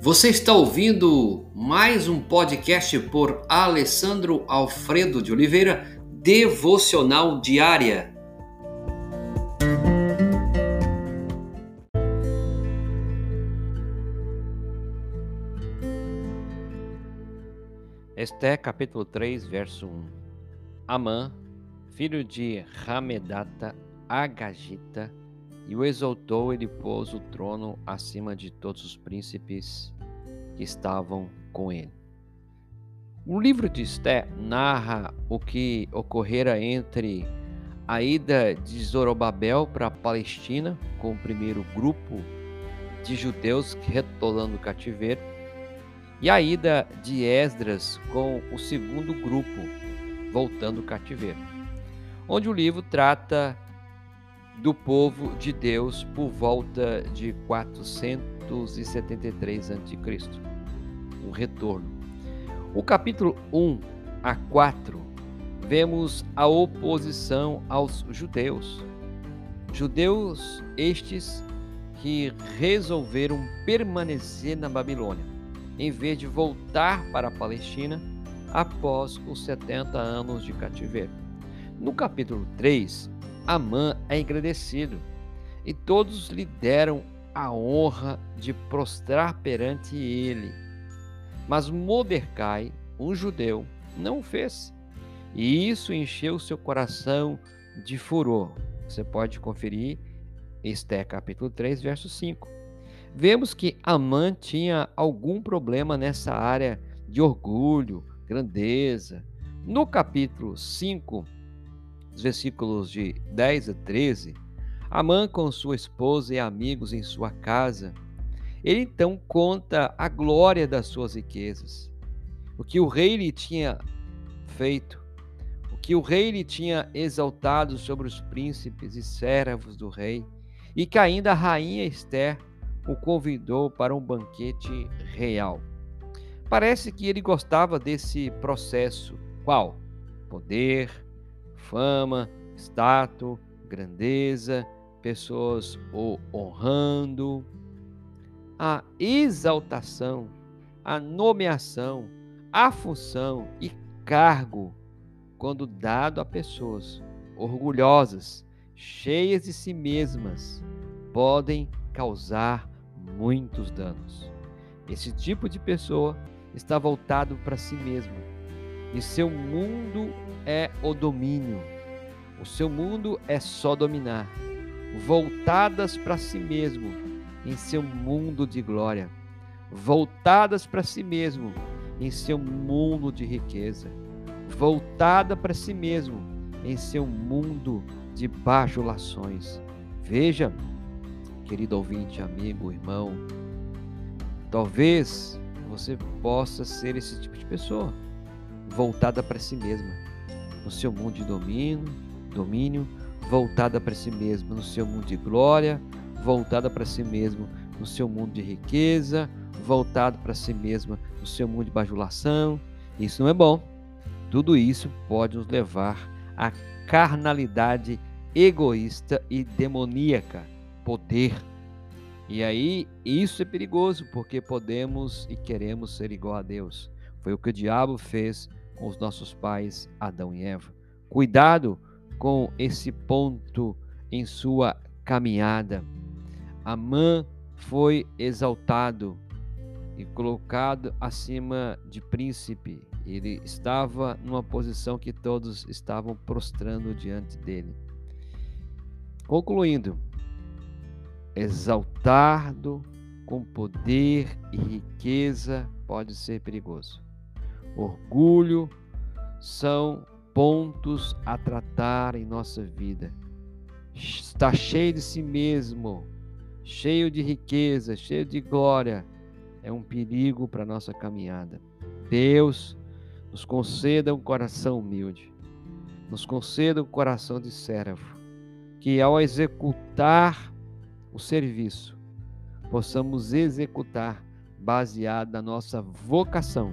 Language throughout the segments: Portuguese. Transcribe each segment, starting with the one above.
Você está ouvindo mais um podcast por Alessandro Alfredo de Oliveira, Devocional Diária. Esté capítulo 3, verso 1. Amã, filho de Ramedata Agagita, e o exaltou e lhe pôs o trono acima de todos os príncipes que estavam com ele. O livro de Esté narra o que ocorrera entre a ida de Zorobabel para a Palestina com o primeiro grupo de judeus retornando do cativeiro e a ida de Esdras com o segundo grupo voltando do cativeiro, onde o livro trata do povo de Deus por volta de 473 a.C. O retorno. O capítulo 1 a 4 vemos a oposição aos judeus. Judeus estes que resolveram permanecer na Babilônia, em vez de voltar para a Palestina após os 70 anos de cativeiro. No capítulo 3, Amã é agradecido e todos lhe deram a honra de prostrar perante ele. Mas Mordecai, um judeu, não o fez. E isso encheu seu coração de furor. Você pode conferir Esté capítulo 3, verso 5. Vemos que Amã tinha algum problema nessa área de orgulho, grandeza. No capítulo 5, os versículos de 10 a 13, Amã com sua esposa e amigos em sua casa, ele então conta a glória das suas riquezas, o que o rei lhe tinha feito, o que o rei lhe tinha exaltado sobre os príncipes e servos do rei, e que ainda a rainha Esther o convidou para um banquete real. Parece que ele gostava desse processo. Qual? Poder, fama, status, grandeza, pessoas o honrando. A exaltação, a nomeação, a função e cargo, quando dado a pessoas orgulhosas, cheias de si mesmas, podem causar muitos danos. Esse tipo de pessoa está voltado para si mesmo e seu mundo é o domínio. O seu mundo é só dominar, voltadas para si mesmo em seu mundo de glória, voltadas para si mesmo em seu mundo de riqueza, voltada para si mesmo em seu mundo de bajulações. Veja, querido ouvinte, amigo, irmão, talvez você possa ser esse tipo de pessoa, voltada para si mesma no seu mundo de domínio, domínio, voltada para si mesmo no seu mundo de glória, voltada para si mesmo no seu mundo de riqueza, voltado para si mesma no seu mundo de bajulação. Isso não é bom. Tudo isso pode nos levar à carnalidade egoísta e demoníaca, poder. E aí, isso é perigoso, porque podemos e queremos ser igual a Deus. Foi o que o diabo fez com os nossos pais Adão e Eva. Cuidado com esse ponto em sua caminhada. Amã foi exaltado e colocado acima de príncipe. Ele estava numa posição que todos estavam prostrando diante dele. Concluindo, exaltado com poder e riqueza pode ser perigoso orgulho são pontos a tratar em nossa vida. Está cheio de si mesmo, cheio de riqueza, cheio de glória, é um perigo para nossa caminhada. Deus nos conceda um coração humilde, nos conceda um coração de servo, que ao executar o serviço, possamos executar baseado na nossa vocação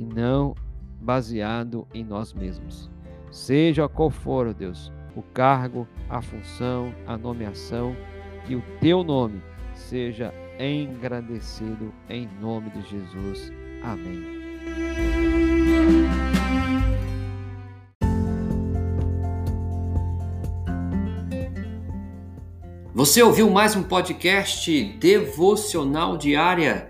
e não baseado em nós mesmos. Seja qual for, ó Deus, o cargo, a função, a nomeação, que o teu nome seja engrandecido em nome de Jesus. Amém. Você ouviu mais um podcast devocional diária?